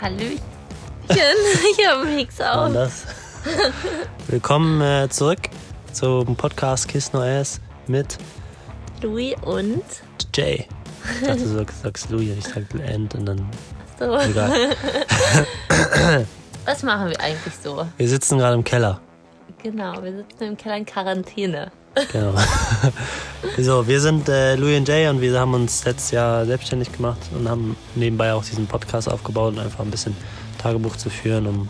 Hallöchen. Ich habe War auf. das? Willkommen äh, zurück zum Podcast Kiss No Ass mit Louis und Jay. Ich dachte, du sagst, sagst Louis und ich sag End und dann so. egal. Was machen wir eigentlich so? Wir sitzen gerade im Keller. Genau, wir sitzen im Keller in Quarantäne. Genau. so, wir sind äh, Louis und Jay und wir haben uns letztes Jahr selbstständig gemacht und haben nebenbei auch diesen Podcast aufgebaut und einfach ein bisschen Tagebuch zu führen, um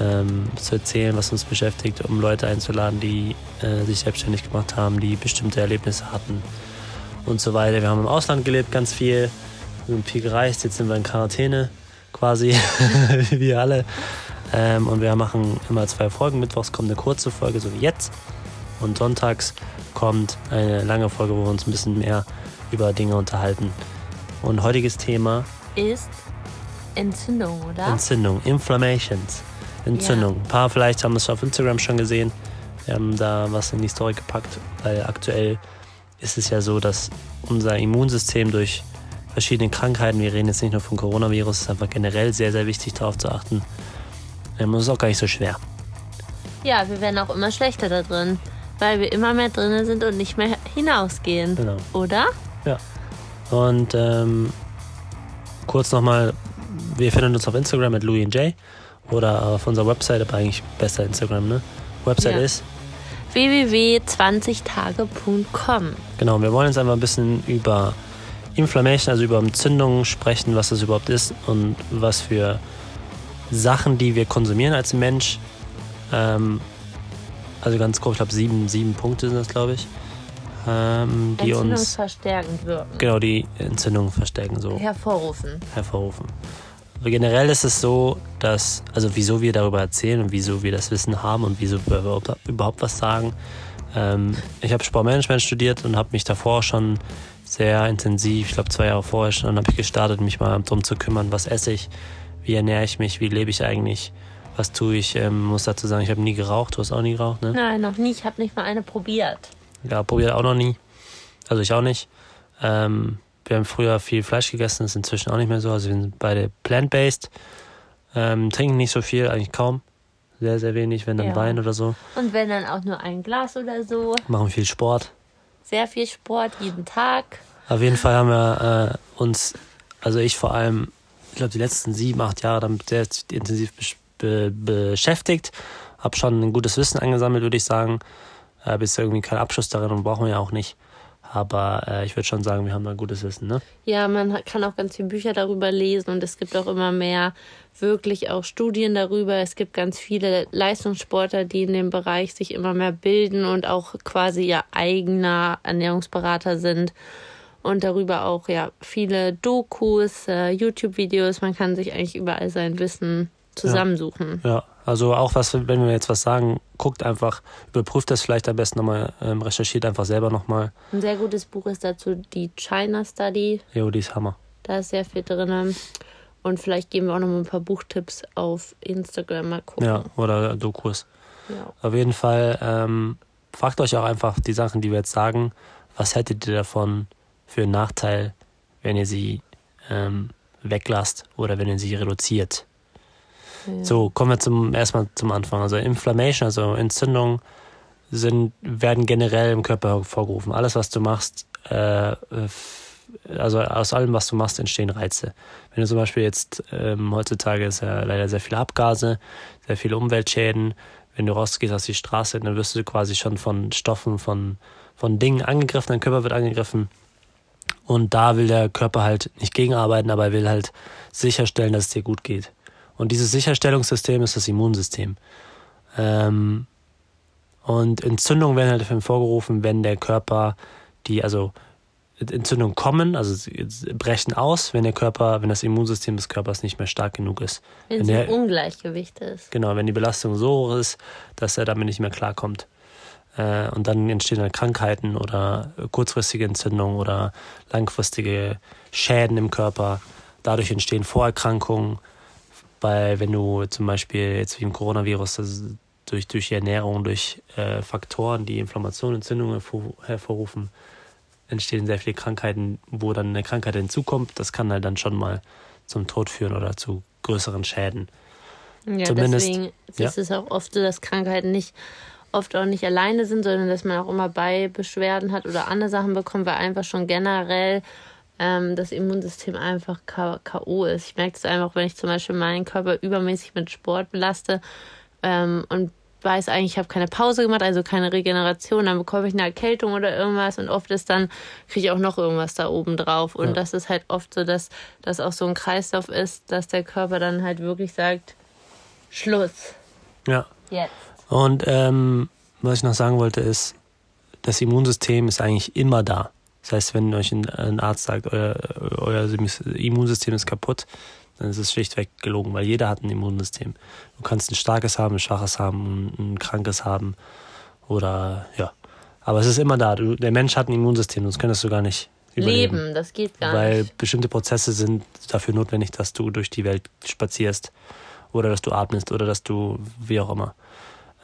ähm, zu erzählen, was uns beschäftigt, um Leute einzuladen, die äh, sich selbstständig gemacht haben, die bestimmte Erlebnisse hatten und so weiter. Wir haben im Ausland gelebt, ganz viel, wir sind viel gereist, jetzt sind wir in Quarantäne quasi, wie wir alle. Ähm, und wir machen immer zwei Folgen. Mittwochs kommt eine kurze Folge, so wie jetzt. Und sonntags kommt eine lange Folge, wo wir uns ein bisschen mehr über Dinge unterhalten. Und heutiges Thema Ist Entzündung, oder? Entzündung, Inflammations, Entzündung. Ein paar vielleicht haben es auf Instagram schon gesehen. Wir haben da was in die Story gepackt, weil aktuell ist es ja so, dass unser Immunsystem durch verschiedene Krankheiten, wir reden jetzt nicht nur vom Coronavirus, ist einfach generell sehr, sehr wichtig darauf zu achten. Ähm, es ist auch gar nicht so schwer. ja, wir werden auch immer schlechter da drin, weil wir immer mehr drinnen sind und nicht mehr hinausgehen. Genau. Oder? Ja. Und ähm, kurz nochmal, wir finden uns auf Instagram mit Louis und Jay oder auf unserer Website, aber eigentlich besser Instagram, ne? Website Ja. ist, www.20tage.com. genau, wir wollen jetzt einfach ein bisschen über Inflammation, also über Entzündungen sprechen, was das überhaupt ist und was für Sachen, die wir konsumieren als Mensch, ähm, also ganz grob, ich glaube sieben, sieben Punkte sind das, glaube ich, ähm, die uns, Entzündungsverstärkend wirken. genau, die Entzündungen verstärken, so. Hervorrufen. hervorrufen. Aber generell ist es so, dass, also wieso wir darüber erzählen und wieso wir das Wissen haben und wieso wir überhaupt, überhaupt was sagen. Ähm, ich habe Sportmanagement studiert und habe mich davor schon sehr intensiv, ich glaube zwei Jahre vorher schon, habe ich gestartet, mich mal darum zu kümmern, was esse ich, wie ernähre ich mich, wie lebe ich eigentlich, was tue ich. Ähm, muss dazu sagen, ich habe nie geraucht, du hast auch nie geraucht, ne? Nein, noch nie. Ich habe nicht mal eine probiert. Ja, probiert auch noch nie. Also ich auch nicht. Ähm, wir haben früher viel Fleisch gegessen, ist inzwischen auch nicht mehr so. Also wir sind beide plant-based. Ähm, trinken nicht so viel, eigentlich kaum. Sehr, sehr wenig, wenn dann Ja. Wein oder so. Und wenn dann auch nur ein Glas oder so. Machen viel Sport. Sehr viel Sport jeden Tag. Auf jeden Fall haben wir äh, uns, also ich vor allem, ich glaube die letzten sieben, acht Jahre damit sehr intensiv besch- be beschäftigt. Hab schon ein gutes Wissen angesammelt, würde ich sagen. Äh, bis irgendwie kein Abschluss darin und brauchen wir ja auch nicht. Aber äh, ich würde schon sagen, wir haben da gutes Wissen, ne? Ja, man kann auch ganz viele Bücher darüber lesen und es gibt auch immer mehr wirklich auch Studien darüber. Es gibt ganz viele Leistungssportler, die in dem Bereich sich immer mehr bilden und auch quasi ihr eigener Ernährungsberater sind. Und darüber auch ja viele Dokus, äh, YouTube-Videos. Man kann sich eigentlich überall sein Wissen zusammensuchen. Ja, also auch was, wenn wir jetzt was sagen, guckt einfach, überprüft das vielleicht am besten nochmal, ähm, recherchiert einfach selber nochmal. Ein sehr gutes Buch ist dazu die China Study. Jo, die ist Hammer. Da ist sehr viel drin. Und vielleicht geben wir auch noch mal ein paar Buchtipps auf Instagram. Mal gucken. Ja, oder Dokus. Ja. Auf jeden Fall, ähm, fragt euch auch einfach die Sachen, die wir jetzt sagen, was hättet ihr davon für einen Nachteil, wenn ihr sie ähm, weglasst oder wenn ihr sie reduziert. So, kommen wir zum erstmal zum Anfang. Also Inflammation, also Entzündungen sind, werden generell im Körper hervorgerufen. Alles, was du machst, äh, also aus allem, was du machst, entstehen Reize. Wenn du zum Beispiel jetzt, ähm, heutzutage ist ja leider sehr viele Abgase, sehr viele Umweltschäden. Wenn du rausgehst auf die Straße, dann wirst du quasi schon von Stoffen, von, von Dingen angegriffen, dein Körper wird angegriffen. Und da will der Körper halt nicht gegenarbeiten, aber er will halt sicherstellen, dass es dir gut geht. Und dieses Sicherstellungssystem ist das Immunsystem. Ähm, und Entzündungen werden halt hervorgerufen, wenn der Körper die, also Entzündungen kommen, also brechen aus, wenn der Körper, wenn das Immunsystem des Körpers nicht mehr stark genug ist. Wenn Wenn es der- im Ungleichgewicht ist. Genau, wenn die Belastung so hoch ist, dass er damit nicht mehr klarkommt. Äh, und dann entstehen dann Krankheiten oder kurzfristige Entzündungen oder langfristige Schäden im Körper. Dadurch entstehen Vorerkrankungen. Bei, wenn du zum Beispiel jetzt wie im Coronavirus, durch, durch die Ernährung, durch äh, Faktoren, die Inflammation, Entzündungen hervor, hervorrufen, entstehen sehr viele Krankheiten, wo dann eine Krankheit hinzukommt. Das kann halt dann schon mal zum Tod führen oder zu größeren Schäden. Ja, Zumindest- deswegen ja. ist es auch oft so, dass Krankheiten nicht oft auch nicht alleine sind, sondern dass man auch immer bei Beschwerden hat oder andere Sachen bekommt, weil einfach schon generell ähm, das Immunsystem einfach K.O. ist. Ich merke das einfach, wenn ich zum Beispiel meinen Körper übermäßig mit Sport belaste ähm, und weiß eigentlich, ich habe keine Pause gemacht, also keine Regeneration, dann bekomme ich eine Erkältung oder irgendwas und oft ist dann, kriege ich auch noch irgendwas da oben drauf. Und Ja. das ist halt oft so, dass das auch so ein Kreislauf ist, dass der Körper dann halt wirklich sagt, Schluss. Ja. Jetzt. Und ähm, was ich noch sagen wollte ist, das Immunsystem ist eigentlich immer da. Das heißt, wenn euch ein, ein Arzt sagt, euer, euer Immunsystem ist kaputt, dann ist es schlichtweg gelogen, weil jeder hat ein Immunsystem. Du kannst ein starkes haben, ein schwaches haben, ein, ein krankes haben oder ja. Aber es ist immer da. Du, der Mensch hat ein Immunsystem, sonst könntest du gar nicht überleben. Leben, das geht gar weil nicht. bestimmte Prozesse sind dafür notwendig, dass du durch die Welt spazierst oder dass du atmest oder dass du wie auch immer.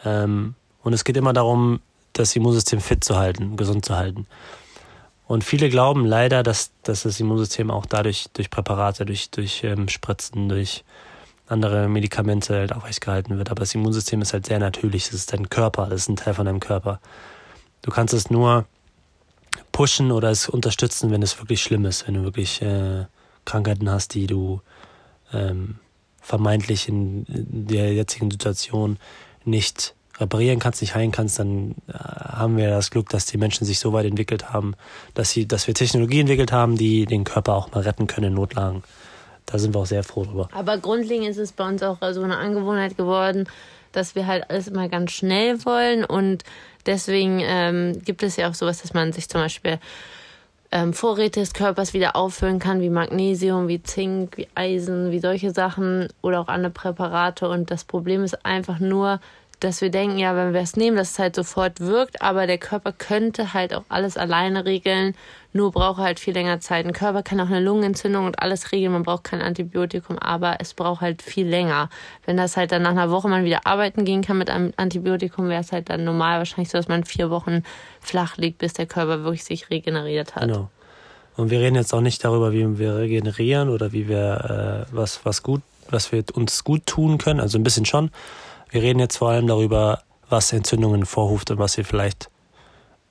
Ähm, und es geht immer darum, das Immunsystem fit zu halten, gesund zu halten. Und viele glauben leider, dass, dass das Immunsystem auch dadurch durch Präparate, durch, durch ähm, Spritzen, durch andere Medikamente halt aufrechtgehalten wird. Aber das Immunsystem ist halt sehr natürlich. Das ist dein Körper, das ist ein Teil von deinem Körper. Du kannst es nur pushen oder es unterstützen, wenn es wirklich schlimm ist, wenn du wirklich äh, Krankheiten hast, die du ähm, vermeintlich in, in der jetzigen Situation nicht reparieren kannst, nicht heilen kannst, dann äh, haben wir das Glück, dass die Menschen sich so weit entwickelt haben, dass sie, dass wir Technologie entwickelt haben, die den Körper auch mal retten können in Notlagen. Da sind wir auch sehr froh drüber. Aber grundlegend ist es bei uns auch so eine Angewohnheit geworden, dass wir halt alles immer ganz schnell wollen und deswegen ähm, gibt es ja auch sowas, dass man sich zum Beispiel ähm, Vorräte des Körpers wieder auffüllen kann, wie Magnesium, wie Zink, wie Eisen, wie solche Sachen oder auch andere Präparate. Und das Problem ist einfach nur, dass wir denken, ja, wenn wir es nehmen, dass es halt sofort wirkt, aber der Körper könnte halt auch alles alleine regeln, nur braucht halt viel länger Zeit. Ein Körper kann auch eine Lungenentzündung und alles regeln, man braucht kein Antibiotikum, aber es braucht halt viel länger. Wenn das halt dann nach einer Woche man wieder arbeiten gehen kann mit einem Antibiotikum, wäre es halt dann normal wahrscheinlich so, dass man vier Wochen flach liegt, bis der Körper wirklich sich regeneriert hat. Genau. Und wir reden jetzt auch nicht darüber, wie wir regenerieren oder wie wir äh, was, was gut, was wir uns gut tun können. Also ein bisschen schon. Wir reden jetzt vor allem darüber, was Entzündungen vorruft und was ihr vielleicht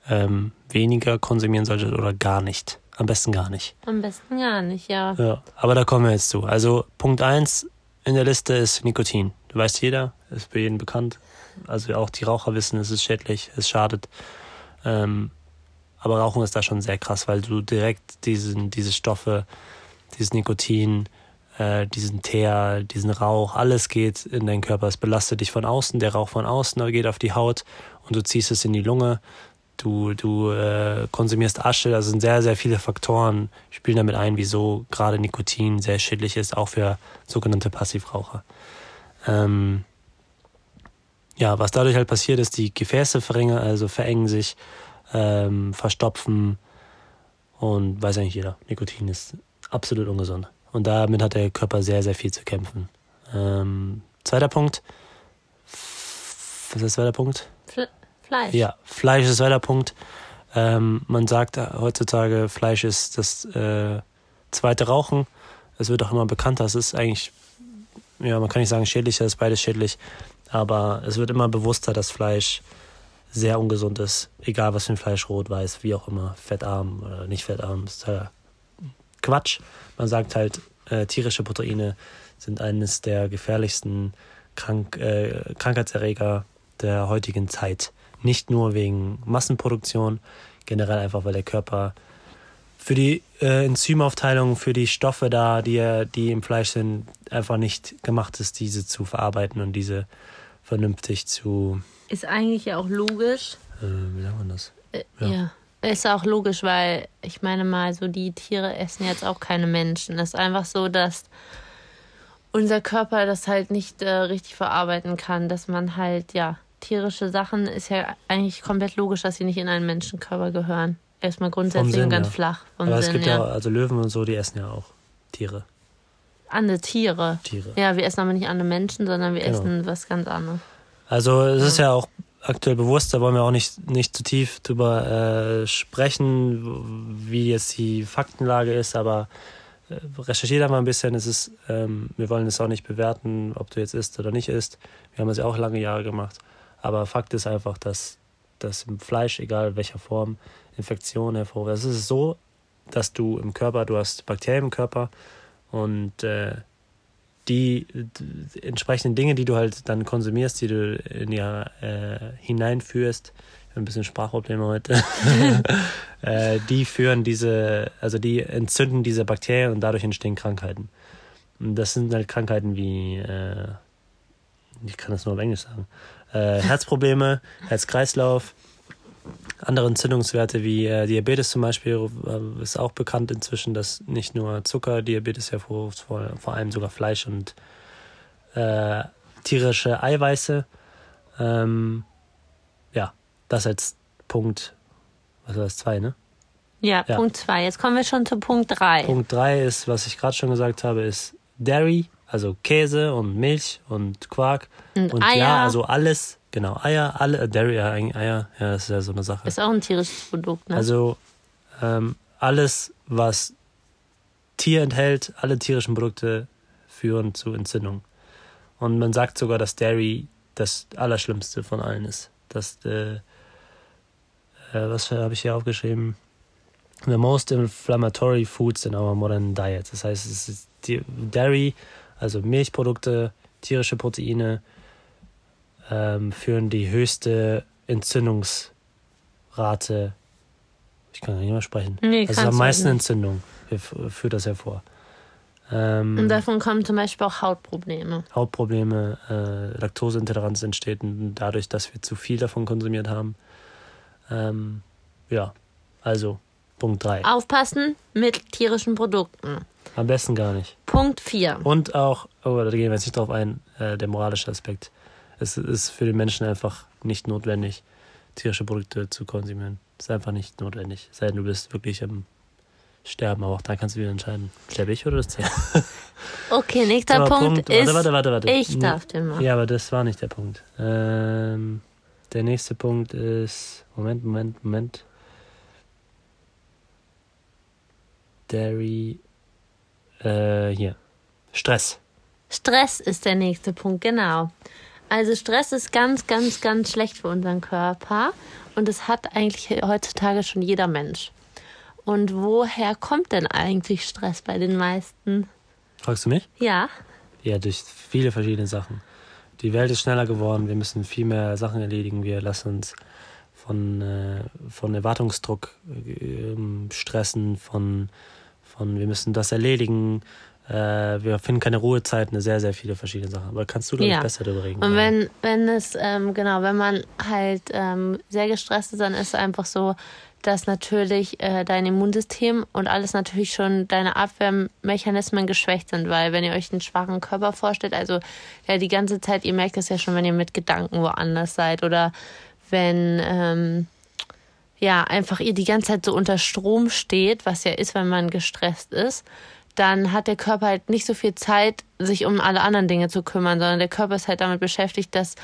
ähm, weniger konsumieren solltet oder gar nicht. Am besten gar nicht. Am besten gar nicht, ja. Ja, aber da kommen wir jetzt zu. Also Punkt eins in der Liste ist Nikotin. Du weißt jeder, ist für jeden bekannt. Also auch die Raucher wissen, es ist schädlich, es schadet. Ähm, aber Rauchen ist da schon sehr krass, weil du direkt diesen, diese Stoffe, dieses Nikotin, äh, diesen Teer, diesen Rauch, alles geht in deinen Körper. Es belastet dich von außen, der Rauch von außen geht auf die Haut und du ziehst es in die Lunge. Du, du äh, konsumierst Asche, also sind sehr, sehr viele Faktoren, spielen damit ein, wieso gerade Nikotin sehr schädlich ist, auch für sogenannte Passivraucher. Ähm, ja, was dadurch halt passiert ist, die Gefäße verringern, also verengen sich, ähm, verstopfen und weiß eigentlich jeder, Nikotin ist absolut ungesund. Und damit hat der Körper sehr, sehr viel zu kämpfen. Ähm, zweiter Punkt. Was ist der zweite Punkt? Fle Fleisch. Ja, Fleisch ist der zweite Punkt. Ähm, man sagt heutzutage, Fleisch ist das äh, zweite Rauchen. Es wird auch immer bekannter. Es ist eigentlich, ja, man kann nicht sagen schädlicher, es ist beides schädlich. Aber es wird immer bewusster, dass Fleisch sehr ungesund ist. Egal was für ein Fleisch, rot, weiß, wie auch immer, fettarm oder nicht fettarm. Ist Quatsch. Man sagt halt, äh, tierische Proteine sind eines der gefährlichsten Krank äh, Krankheitserreger der heutigen Zeit. Nicht nur wegen Massenproduktion, generell einfach, weil der Körper für die äh, Enzymaufteilung, für die Stoffe da, die, die im Fleisch sind, einfach nicht gemacht ist, diese zu verarbeiten und diese vernünftig zu, Ist eigentlich ja auch logisch. äh, wie sagt man das? Äh, Ja. ja. Ist auch logisch, weil ich meine mal, so die Tiere essen jetzt auch keine Menschen. Es ist einfach so, dass unser Körper das halt nicht äh, richtig verarbeiten kann, dass man halt, ja, tierische Sachen ist ja eigentlich komplett logisch, dass sie nicht in einen Menschenkörper gehören. Erstmal grundsätzlich Sinn, und ganz ja. flach Aber es Sinn, gibt ja, ja. also Löwen und so, die essen ja auch Tiere. Andere Tiere. Tiere. Ja, wir essen aber nicht andere Menschen, sondern wir Genau. essen was ganz anderes. Also es ist ja auch aktuell bewusst, da wollen wir auch nicht, nicht zu tief drüber äh, sprechen, wie jetzt die Faktenlage ist, aber recherchiere da mal ein bisschen. Es ist, ähm, wir wollen es auch nicht bewerten, ob du jetzt isst oder nicht isst. Wir haben es ja auch lange Jahre gemacht. Aber Fakt ist einfach, dass, dass im Fleisch, egal welcher Form, Infektionen hervorrufen. Es ist so, dass du im Körper, du hast Bakterien im Körper und äh, die, die, entsprechenden Dinge, die du halt dann konsumierst, die du in dir äh, hineinführst, ein bisschen Sprachprobleme heute, äh, die führen diese, also die entzünden diese Bakterien und dadurch entstehen Krankheiten. Und das sind halt Krankheiten wie, äh, ich kann das nur auf Englisch sagen, äh, Herzprobleme, Herz-Kreislauf, andere Entzündungswerte wie äh, Diabetes zum Beispiel äh, ist auch bekannt inzwischen, dass nicht nur Zucker Diabetes hervorruft, vor, vor allem sogar Fleisch und äh, tierische Eiweiße. Ähm, ja, das als Punkt, was war das, zwei, ne? Ja, ja. Punkt zwei. Jetzt kommen wir schon zu Punkt drei. Punkt drei ist, was ich gerade schon gesagt habe, ist Dairy, also Käse und Milch und Quark. Und, und Eier. ja, also alles Genau, Eier, alle, äh, Dairy, Eier, ja, das ist ja so eine Sache. Ist auch ein tierisches Produkt, ne? Also ähm, alles, was Tier enthält, alle tierischen Produkte führen zu Entzündung. Und man sagt sogar, dass Dairy das Allerschlimmste von allen ist. Das, äh, äh, was habe ich hier aufgeschrieben? The most inflammatory foods in our modern diet. Das heißt, es ist Dairy, also Milchprodukte, tierische Proteine, ähm, führen die höchste Entzündungsrate. Ich kann nicht mehr sprechen. Nee, also am meisten nicht. Entzündung führt das hervor. Ähm, Und davon kommen zum Beispiel auch Hautprobleme. Hautprobleme, äh, Laktoseintoleranz entsteht dadurch, dass wir zu viel davon konsumiert haben. Ähm, ja, also Punkt 3. Aufpassen mit tierischen Produkten. Am besten gar nicht. Punkt 4. Und auch, oh, da gehen wir jetzt nicht drauf ein, äh, der moralische Aspekt es ist für den Menschen einfach nicht notwendig, tierische Produkte zu konsumieren. Es ist einfach nicht notwendig. Sei denn, du bist wirklich am Sterben, aber auch da kannst du wieder entscheiden. Sterbe ich oder das Tier? Okay, nächster aber Punkt, Punkt ist. Warte, warte, warte, warte. Ich darf den machen. Ja, aber das war nicht der Punkt. Ähm, der nächste Punkt ist. Moment, Moment, Moment. Dairy. Äh, hier. Stress. Stress ist der nächste Punkt, genau. Also Stress ist ganz, ganz, ganz schlecht für unseren Körper und das hat eigentlich heutzutage schon jeder Mensch. Und woher kommt denn eigentlich Stress bei den meisten? Fragst du mich? Ja. Ja, durch viele verschiedene Sachen. Die Welt ist schneller geworden, wir müssen viel mehr Sachen erledigen, wir lassen uns von, äh, von Erwartungsdruck äh, stressen, von, von wir müssen das erledigen, wir finden keine Ruhezeiten, sehr, sehr viele verschiedene Sachen. Aber kannst du, glaube ja. ich, besser darüber reden. Und wenn, wenn es, ähm, genau, wenn man halt ähm, sehr gestresst ist, dann ist es einfach so, dass natürlich äh, dein Immunsystem und alles natürlich schon deine Abwehrmechanismen geschwächt sind, weil wenn ihr euch einen schwachen Körper vorstellt, also ja die ganze Zeit, ihr merkt das ja schon, wenn ihr mit Gedanken woanders seid oder wenn ähm, ja einfach ihr die ganze Zeit so unter Strom steht, was ja ist, wenn man gestresst ist, dann hat der Körper halt nicht so viel Zeit, sich um alle anderen Dinge zu kümmern, sondern der Körper ist halt damit beschäftigt, dass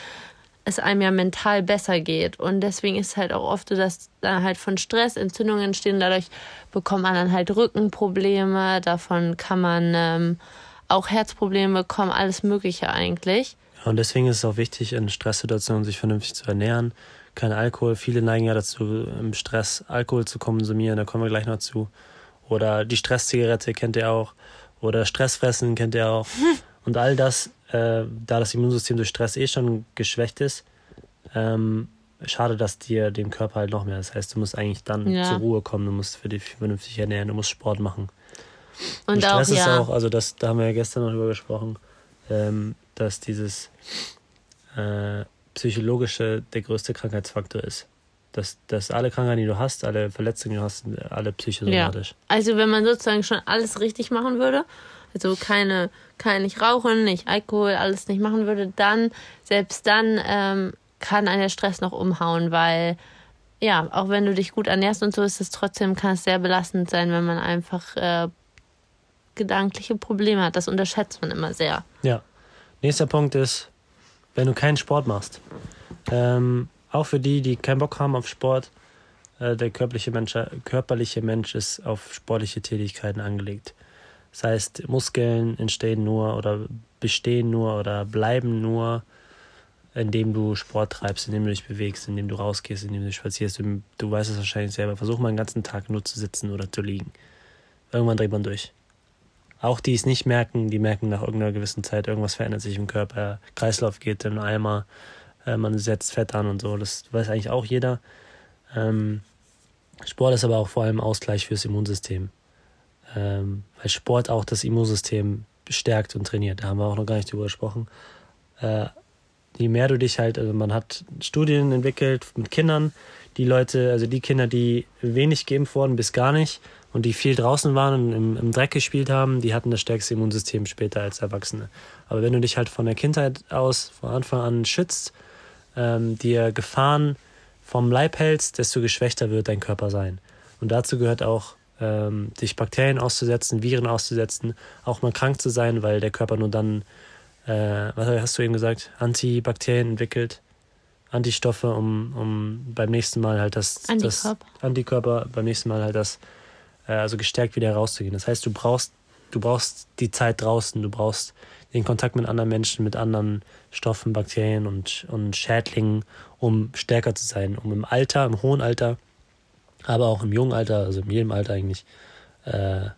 es einem ja mental besser geht. Und deswegen ist halt auch oft so, dass da halt von Stress Entzündungen entstehen. Dadurch bekommt man dann halt Rückenprobleme, davon kann man ähm, auch Herzprobleme bekommen, alles Mögliche eigentlich. Ja, und deswegen ist es auch wichtig, in Stresssituationen sich vernünftig zu ernähren. Kein Alkohol. Viele neigen ja dazu, im Stress Alkohol zu konsumieren. Da kommen wir gleich noch zu. Oder die Stresszigarette kennt ihr auch. Oder Stressfressen kennt ihr auch. Und all das, äh, da das Immunsystem durch Stress eh schon geschwächt ist, ähm, schade, dass dir dem Körper halt noch mehr. Das heißt, du musst eigentlich dann ja. zur Ruhe kommen, du musst für dich vernünftig ernähren, du musst Sport machen. Und, Und Stress auch, ist ja. auch, also das, da haben wir ja gestern noch drüber gesprochen, ähm, dass dieses äh, psychologische der größte Krankheitsfaktor ist dass, dass alle Krankheiten, die du hast, alle Verletzungen, die du hast, alle psychosomatisch. Ja. Also wenn man sozusagen schon alles richtig machen würde, also keine, kein nicht rauchen, nicht Alkohol, alles nicht machen würde, dann, selbst dann ähm, kann einen der Stress noch umhauen, weil ja, auch wenn du dich gut ernährst und so, ist es trotzdem, kann es sehr belastend sein, wenn man einfach äh, gedankliche Probleme hat. Das unterschätzt man immer sehr. Ja. Nächster Punkt ist, wenn du keinen Sport machst. Ähm, auch für die, die keinen Bock haben auf Sport, äh, der körperliche Mensch, körperliche Mensch ist auf sportliche Tätigkeiten angelegt. Das heißt, Muskeln entstehen nur oder bestehen nur oder bleiben nur, indem du Sport treibst, indem du dich bewegst, indem du rausgehst, indem du spazierst. Du, weißt es wahrscheinlich selber. Versuch mal den ganzen Tag nur zu sitzen oder zu liegen. Irgendwann dreht man durch. Auch die es nicht merken, die merken nach irgendeiner gewissen Zeit, irgendwas verändert sich im Körper. Kreislauf geht in Eimer, äh, man setzt Fett an und so. Das weiß eigentlich auch jeder. Ähm, Sport ist aber auch vor allem Ausgleich fürs Immunsystem. Ähm, weil Sport auch das Immunsystem stärkt und trainiert. Da haben wir auch noch gar nicht drüber gesprochen. Äh, je mehr du dich halt, also man hat Studien entwickelt mit Kindern, die Leute, also die Kinder, die wenig geimpft wurden bis gar nicht und die viel draußen waren und im, im Dreck gespielt haben, die hatten das stärkste Immunsystem später als Erwachsene. Aber wenn du dich halt von der Kindheit aus von Anfang an schützt, ähm, dir Gefahren vom Leib hältst, desto geschwächter wird dein Körper sein. Und dazu gehört auch, ähm, sich Bakterien auszusetzen, Viren auszusetzen, auch mal krank zu sein, weil der Körper nur dann, äh, was hast du eben gesagt, Antibakterien entwickelt, Antistoffe, um, um beim nächsten Mal halt das, Antikörper. das Antikörper, beim nächsten Mal halt das, äh, also gestärkt wieder rauszugehen. Das heißt, du brauchst, du brauchst die Zeit draußen, du brauchst den Kontakt mit anderen Menschen, mit anderen Stoffen, Bakterien und, und Schädlingen, um stärker zu sein, um im Alter, im hohen Alter, aber auch im jungen Alter, also in jedem Alter eigentlich, äh,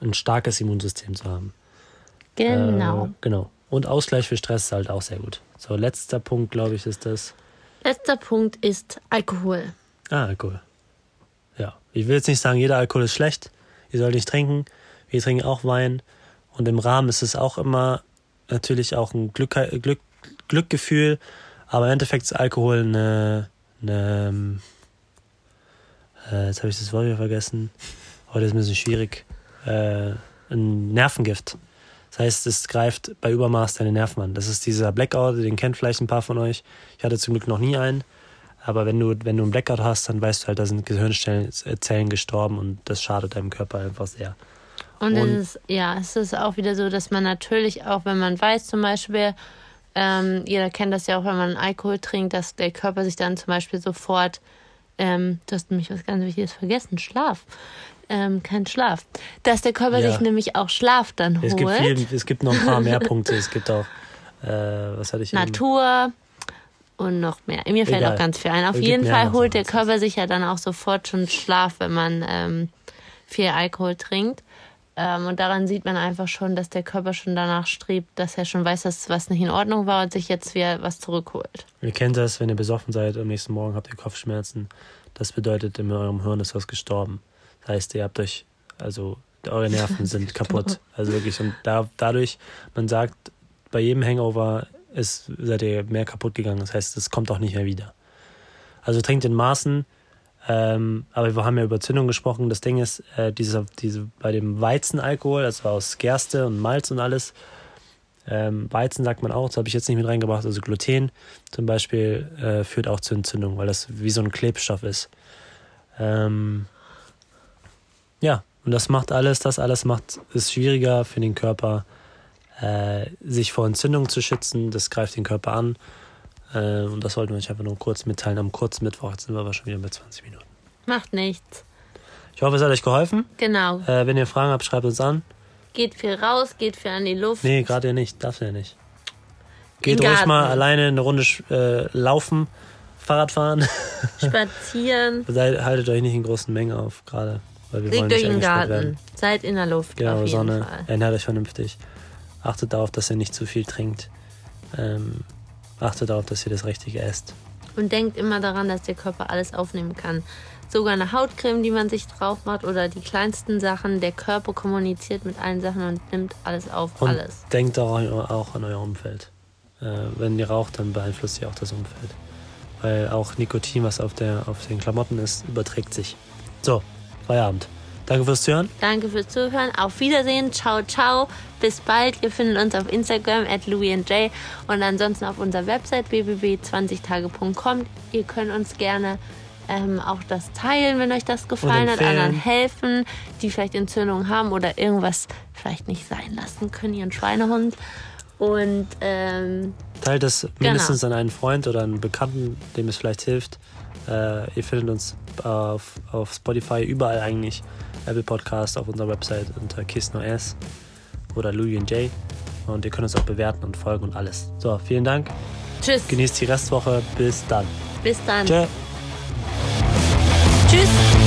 ein starkes Immunsystem zu haben. Genau. Äh, genau. Und Ausgleich für Stress ist halt auch sehr gut. So, letzter Punkt, glaube ich, ist das. Letzter Punkt ist Alkohol. Ah, Alkohol. Ja. Ich will jetzt nicht sagen, jeder Alkohol ist schlecht. Ihr sollt nicht trinken. Wir trinken auch Wein. Und im Rahmen ist es auch immer natürlich auch ein Glück, Glück, Glückgefühl. Aber im Endeffekt ist Alkohol eine. eine äh, jetzt habe ich das Wort wieder vergessen. Heute ist ein bisschen schwierig. Äh, ein Nervengift. Das heißt, es greift bei Übermaß deine Nerven an. Das ist dieser Blackout, den kennt vielleicht ein paar von euch. Ich hatte zum Glück noch nie einen. Aber wenn du, wenn du einen Blackout hast, dann weißt du halt, da sind Gehirnzellen gestorben und das schadet deinem Körper einfach sehr. Und, Und- es ist, ja, es ist auch wieder so, dass man natürlich auch, wenn man weiß zum Beispiel, ähm, jeder kennt das ja auch, wenn man Alkohol trinkt, dass der Körper sich dann zum Beispiel sofort, ähm, du hast nämlich was ganz Wichtiges vergessen, Schlaf. Ähm, kein Schlaf. Dass der Körper Ja. sich nämlich auch Schlaf dann holt. Es gibt, viel, es gibt noch ein paar mehr Punkte. Es gibt auch, äh, was hatte ich eben? Natur und noch mehr. Mir fällt Egal. auch ganz viel ein. Auf Es jeden Fall holt der. Körper sich ja dann auch sofort schon Schlaf, wenn man ähm, viel Alkohol trinkt. Ähm, und daran sieht man einfach schon, dass der Körper schon danach strebt, dass er schon weiß, dass was nicht in Ordnung war und sich jetzt wieder was zurückholt. Ihr kennt das, wenn ihr besoffen seid, am nächsten Morgen habt ihr Kopfschmerzen. Das bedeutet, in eurem Hirn ist was gestorben. Das heißt, ihr habt euch, also eure Nerven sind kaputt. Also wirklich. Und da, dadurch, man sagt, bei jedem Hangover ist, seid ihr mehr kaputt gegangen. Das heißt, es kommt auch nicht mehr wieder. Also trinkt in Maßen. Ähm, aber wir haben ja über Zündung gesprochen. Das Ding ist, äh, dieser, diese, bei dem Weizenalkohol, das war aus Gerste und Malz und alles, ähm, Weizen sagt man auch, das habe ich jetzt nicht mit reingebracht, also Gluten zum Beispiel äh, führt auch zur Entzündung, weil das wie so ein Klebstoff ist. Ähm, ja, und das macht alles, das alles macht es schwieriger für den Körper, äh, sich vor Entzündung zu schützen. Das greift den Körper an. Äh, und das wollten wir euch einfach nur kurz mitteilen. Am kurzen Mittwoch jetzt sind wir aber schon wieder bei 20 Minuten. Macht nichts. Ich hoffe, es hat euch geholfen. Genau. Äh, wenn ihr Fragen habt, schreibt uns an. Geht viel raus, geht viel an die Luft. Nee, gerade ja nicht. Darf ja nicht. Geht Im ruhig mal alleine eine Runde äh, laufen, Fahrrad fahren. Spazieren. Seid, haltet euch nicht in großen Mengen auf, gerade. Weil wir wollen Legt euch nicht in den eingesperrt Garten. werden. Seid in der Luft. Genau, Sonne. Fall. Ernährt euch vernünftig. Achtet darauf, dass ihr nicht zu viel trinkt. Ähm, achtet darauf, dass ihr das Richtige esst. Und denkt immer daran, dass der Körper alles aufnehmen kann. Sogar eine Hautcreme, die man sich drauf macht oder die kleinsten Sachen. Der Körper kommuniziert mit allen Sachen und nimmt alles auf. Und alles. denkt auch, an euer Umfeld. Äh, wenn ihr raucht, dann beeinflusst ihr auch das Umfeld. Weil auch Nikotin, was auf, der, auf den Klamotten ist, überträgt sich. So, Feierabend. Danke fürs Zuhören. Danke fürs Zuhören. Auf Wiedersehen. Ciao, ciao. Bis bald. Ihr findet uns auf Instagram at louisandj und ansonsten auf unserer Website www.20tage.com. Ihr könnt uns gerne ähm, auch das teilen, wenn euch das gefallen hat, anderen helfen, die vielleicht Entzündungen haben oder irgendwas vielleicht nicht sein lassen können, ihren Schweinehund. Und ähm, Teilt es mindestens an einen Freund oder einen Bekannten, dem es vielleicht hilft. Äh, ihr findet uns auf, auf Spotify, überall eigentlich. Apple Podcast, auf unserer Website unter Kiss No Ass. oder Louis Jay. Und ihr könnt uns auch bewerten und folgen und alles. So, vielen Dank. Tschüss. Genießt die Restwoche. Bis dann. Bis dann. Tschö. Tschüss.